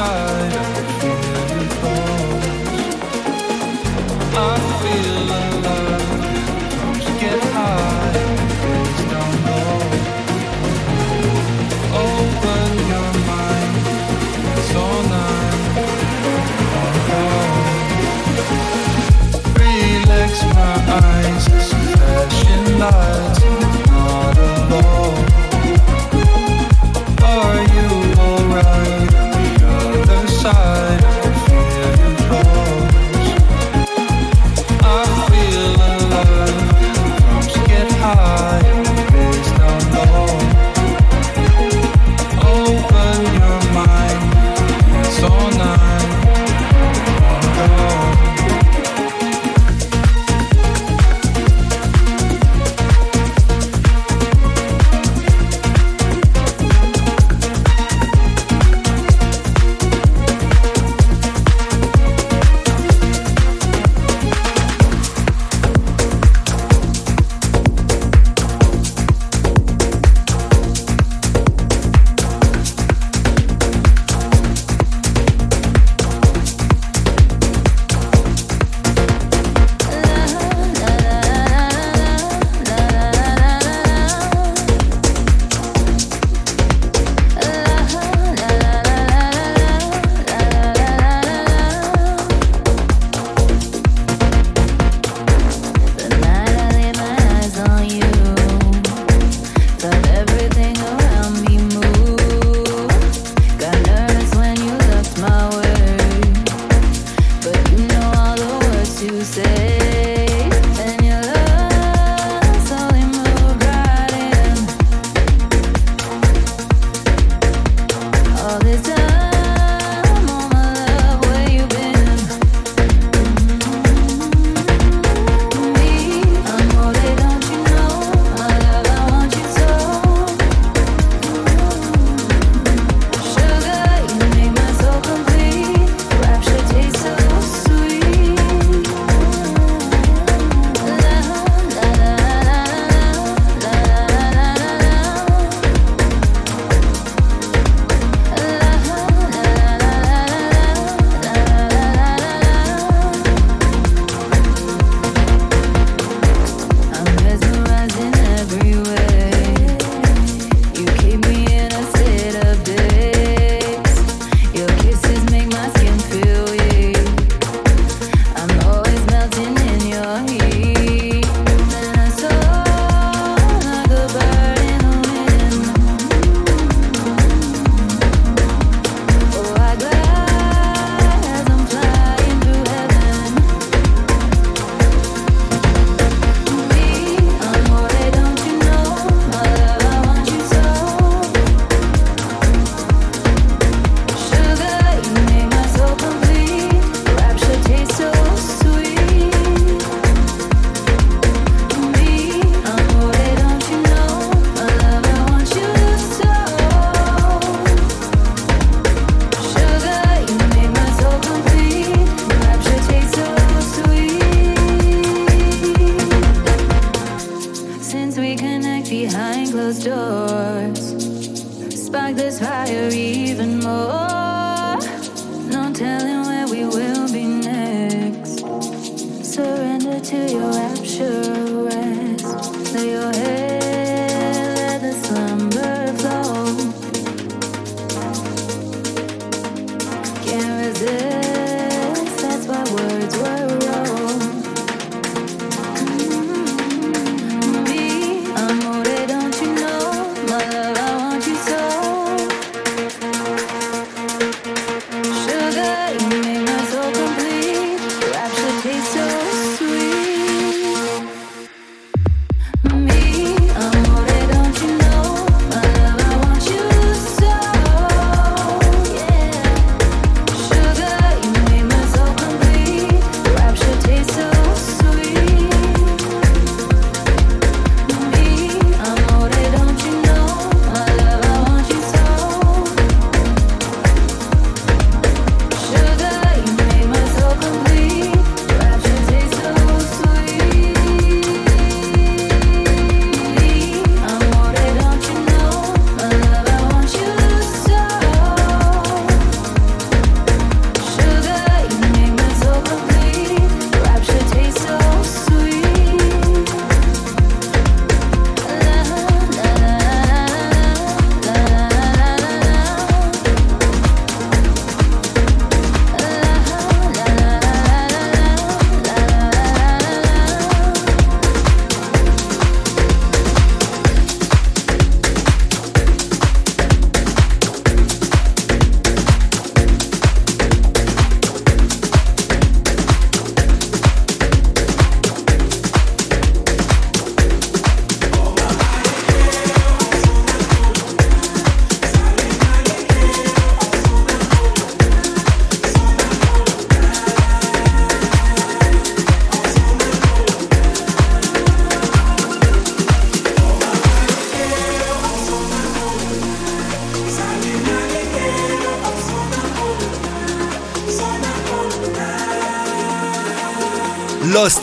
side.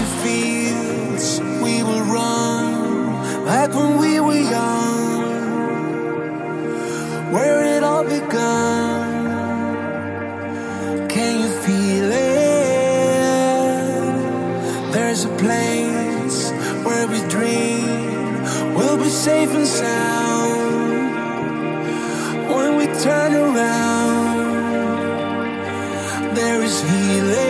the fields we will run like when we were young, where it all began. Can you feel it? There's a place where we dream we'll be safe and sound when we turn around. There is healing.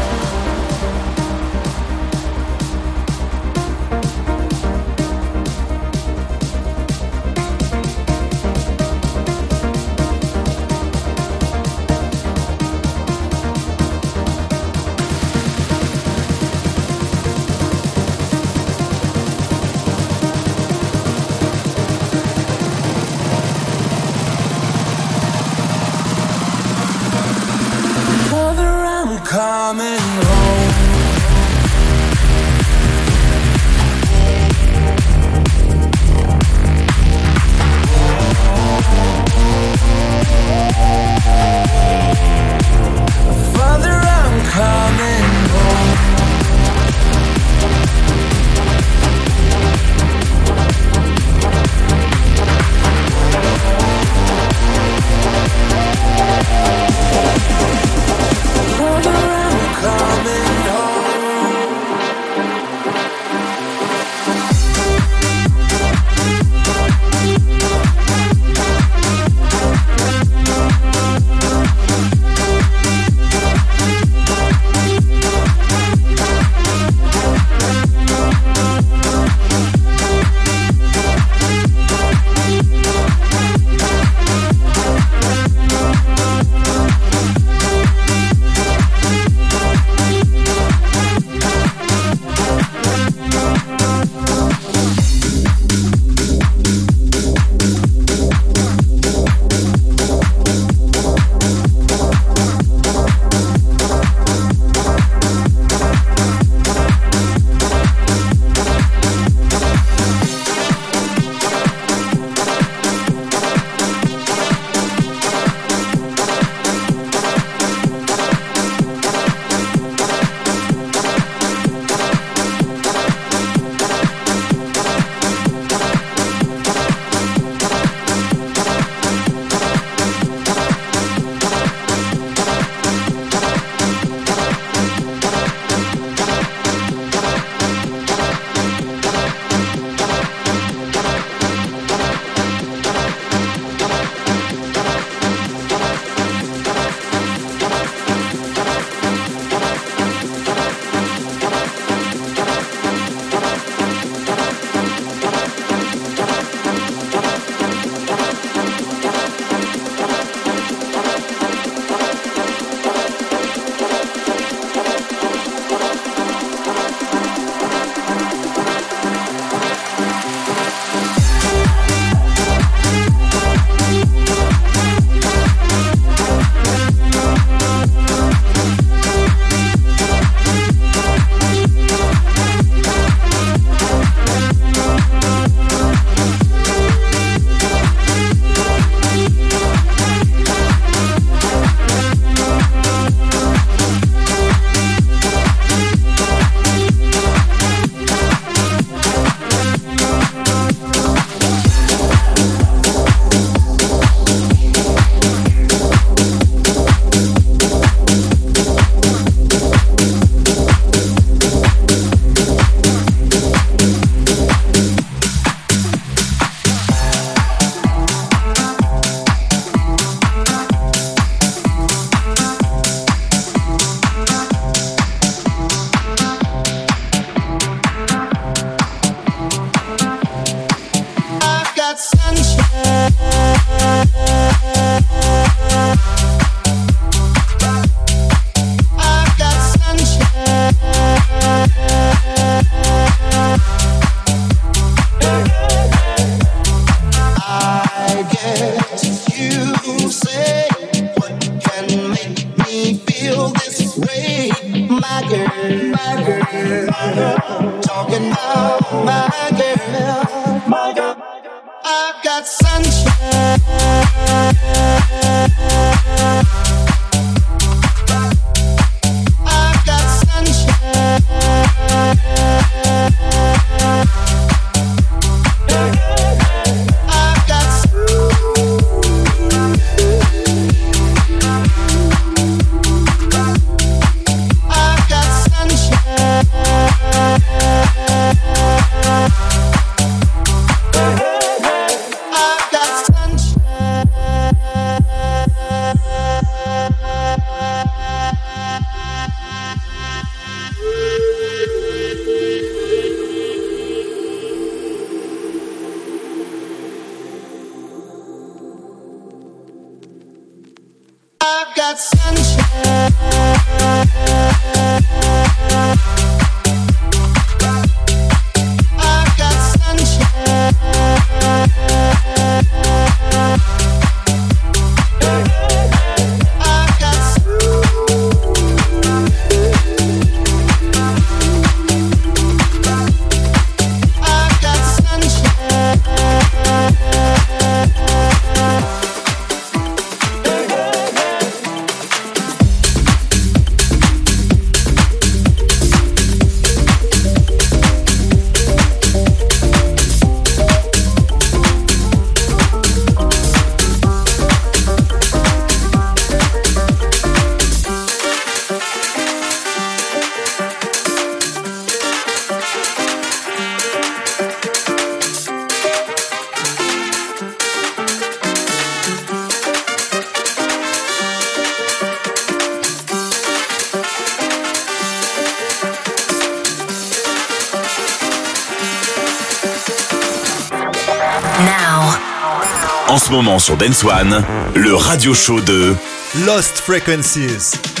coming home this my girl, my girl, my girl. Talking about my girl, my girl. I've got sunshine. Moment sur Dance One, le radio show de Lost Frequencies.